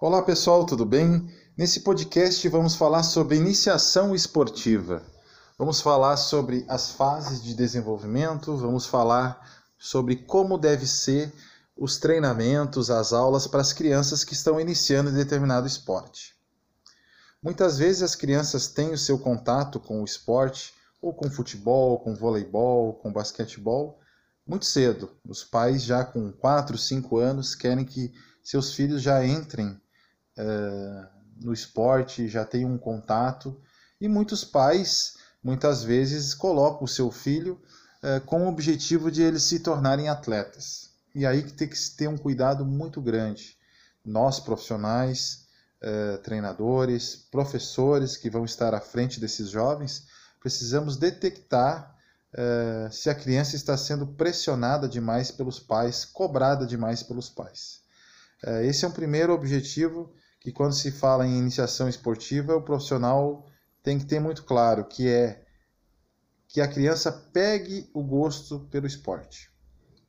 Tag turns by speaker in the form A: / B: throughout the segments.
A: Olá pessoal, tudo bem? Nesse podcast vamos falar sobre iniciação esportiva. Vamos falar sobre as fases de desenvolvimento, vamos falar sobre como deve ser os treinamentos, as aulas para as crianças que estão iniciando determinado esporte. Muitas vezes as crianças têm o seu contato com o esporte, ou com futebol, com voleibol, com basquetebol, muito cedo. Os pais já com 4, 5 anos querem que seus filhos já entrem uh, no esporte, já tenham um contato, e muitos pais muitas vezes colocam o seu filho uh, com o objetivo de eles se tornarem atletas. E aí que tem que ter um cuidado muito grande. Nós, profissionais, uh, treinadores, professores que vão estar à frente desses jovens, precisamos detectar uh, se a criança está sendo pressionada demais pelos pais, cobrada demais pelos pais. Uh, esse é um primeiro objetivo que, quando se fala em iniciação esportiva, o profissional tem que ter muito claro, que é que a criança pegue o gosto pelo esporte.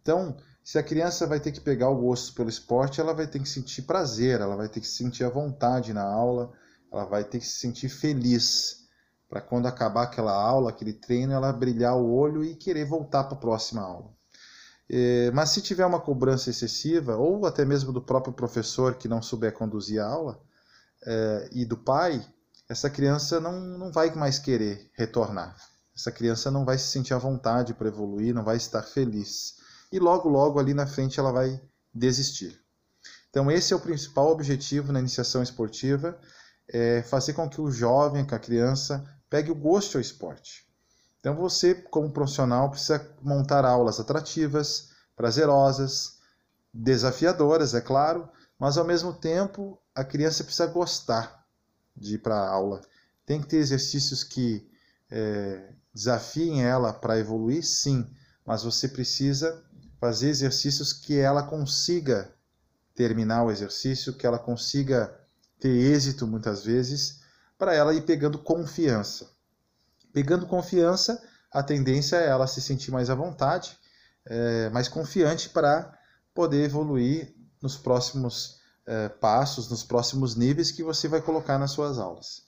A: Então, se a criança vai ter que pegar o gosto pelo esporte, ela vai ter que sentir prazer, ela vai ter que sentir a vontade na aula, ela vai ter que se sentir feliz para quando acabar aquela aula, aquele treino, ela brilhar o olho e querer voltar para a próxima aula. É, mas se tiver uma cobrança excessiva, ou até mesmo do próprio professor que não souber conduzir a aula, é, e do pai, essa criança não, não vai mais querer retornar. Essa criança não vai se sentir à vontade para evoluir, não vai estar feliz e logo, logo ali na frente ela vai desistir. Então, esse é o principal objetivo na iniciação esportiva, é fazer com que o jovem, que a criança, pegue o gosto ao esporte. Então, você, como profissional, precisa montar aulas atrativas, prazerosas, desafiadoras, é claro, mas ao mesmo tempo a criança precisa gostar de ir para a aula. Tem que ter exercícios que é, desafiem ela para evoluir, sim, mas você precisa fazer exercícios que ela consiga terminar o exercício, que ela consiga ter êxito muitas vezes, para ela ir pegando confiança. Pegando confiança, a tendência é ela se sentir mais à vontade, é, mais confiante para poder evoluir nos próximos é, passos, nos próximos níveis que você vai colocar nas suas aulas.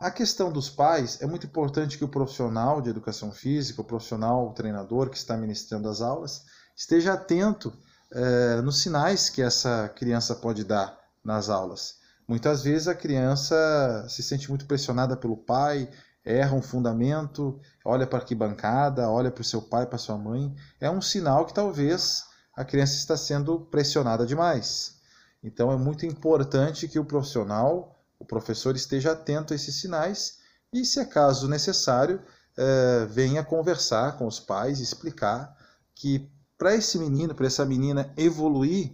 A: A questão dos pais, é muito importante que o profissional de educação física, o profissional, o treinador que está ministrando as aulas, esteja atento é, nos sinais que essa criança pode dar nas aulas. Muitas vezes a criança se sente muito pressionada pelo pai, erra um fundamento, olha para que bancada, olha para o seu pai, para sua mãe. É um sinal que talvez a criança está sendo pressionada demais. Então é muito importante que o profissional o professor esteja atento a esses sinais e, se é caso necessário, é, venha conversar com os pais explicar que para esse menino, para essa menina evoluir,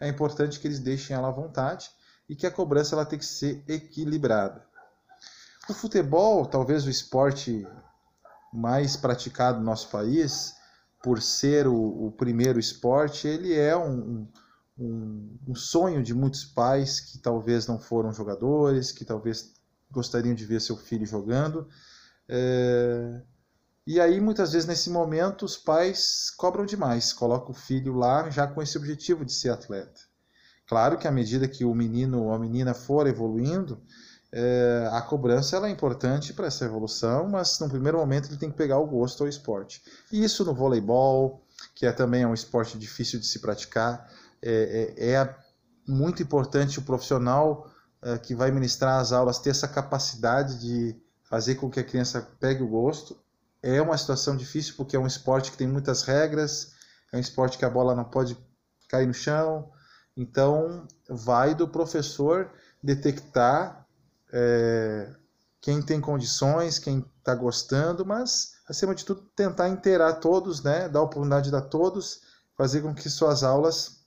A: é importante que eles deixem ela à vontade e que a cobrança ela tem que ser equilibrada. O futebol, talvez o esporte mais praticado no nosso país, por ser o, o primeiro esporte, ele é um, um, um, sonho de muitos pais que talvez não foram jogadores, que talvez gostariam de ver seu filho jogando. É... E aí, muitas vezes, nesse momento, os pais cobram demais, colocam o filho lá já com esse objetivo de ser atleta. Claro que à medida que o menino ou a menina for evoluindo, é, a cobrança ela é importante para essa evolução, mas no primeiro momento ele tem que pegar o gosto ao esporte. E isso no voleibol, que é também um esporte difícil de se praticar, é, é, é muito importante o profissional é, que vai ministrar as aulas ter essa capacidade de fazer com que a criança pegue o gosto. É uma situação difícil porque é um esporte que tem muitas regras, é um esporte que a bola não pode cair no chão. Então, vai do professor detectar é, quem tem condições, quem está gostando, mas, acima de tudo, tentar inteirar todos, né? dar oportunidade a todos, fazer com que suas aulas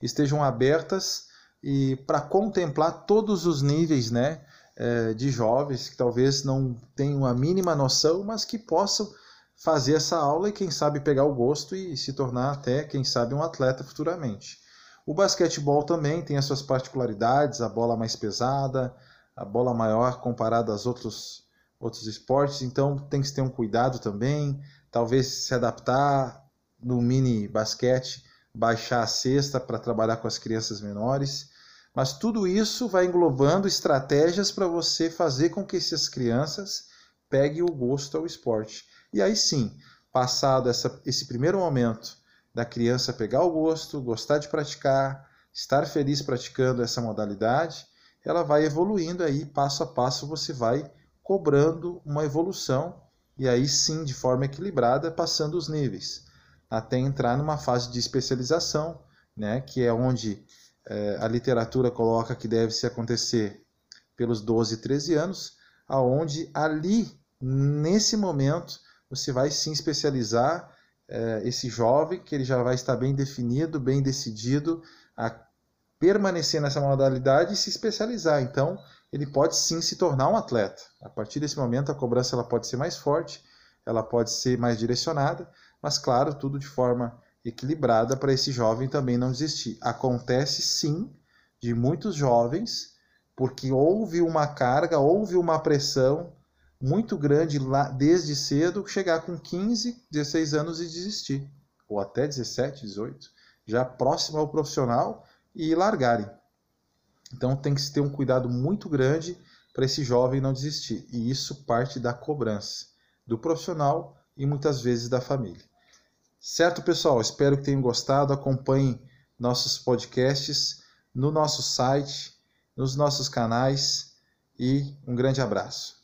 A: estejam abertas e para contemplar todos os níveis né, é, de jovens que talvez não tenham a mínima noção, mas que possam fazer essa aula e quem sabe pegar o gosto e se tornar até, quem sabe, um atleta futuramente. O basquetebol também tem as suas particularidades, a bola mais pesada, a bola maior comparada aos outros, outros esportes, então tem que ter um cuidado também, talvez se adaptar no mini basquete baixar a cesta para trabalhar com as crianças menores. Mas tudo isso vai englobando estratégias para você fazer com que essas crianças peguem o gosto ao esporte. E aí sim, passado essa, esse primeiro momento da criança pegar o gosto, gostar de praticar, estar feliz praticando essa modalidade, ela vai evoluindo aí, passo a passo você vai cobrando uma evolução e aí sim, de forma equilibrada, passando os níveis, até entrar numa fase de especialização, né, que é onde é, a literatura coloca que deve se acontecer pelos 12 e 13 anos, aonde ali, nesse momento, você vai sim especializar é, esse jovem, que ele já vai estar bem definido, bem decidido a permanecer nessa modalidade e se especializar. Então, ele pode sim se tornar um atleta. A partir desse momento, a cobrança ela pode ser mais forte, ela pode ser mais direcionada, mas claro, tudo de forma equilibrada para esse jovem também não desistir. Acontece sim de muitos jovens, porque houve uma carga, houve uma pressão muito grande lá desde cedo, chegar com 15, 16 anos e desistir, ou até 17, 18, já próximo ao profissional e largarem. Então tem que se ter um cuidado muito grande para esse jovem não desistir. E isso parte da cobrança do profissional e muitas vezes da família. Certo, pessoal? Espero que tenham gostado. Acompanhem nossos podcasts no nosso site, nos nossos canais e um grande abraço.